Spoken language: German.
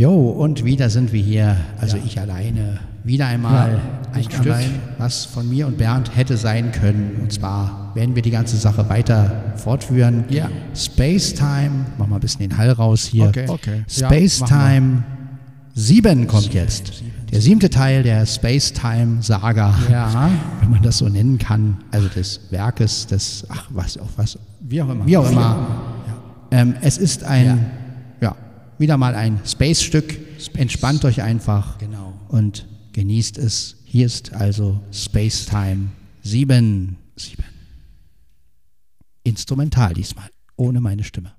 Jo, und wieder sind wir hier, also ja. ich alleine, wieder einmal ja, ein Stück, allein. was von mir und Bernd hätte sein können. Und zwar werden wir die ganze Sache weiter fortführen. Ja. Space Time, mach mal ein bisschen den Hall raus hier. Okay, okay. Space ja, Time 7 kommt jetzt. Der siebte Teil der Space Time Saga, ja. wenn man das so nennen kann. Also des Werkes, des, ach, was auch was. Wie auch immer. Wie auch immer. Ähm, es ist ein wieder mal ein Space-Stück. Entspannt euch einfach genau. und genießt es. Hier ist also Space Time 7. 7. Instrumental diesmal, ohne meine Stimme.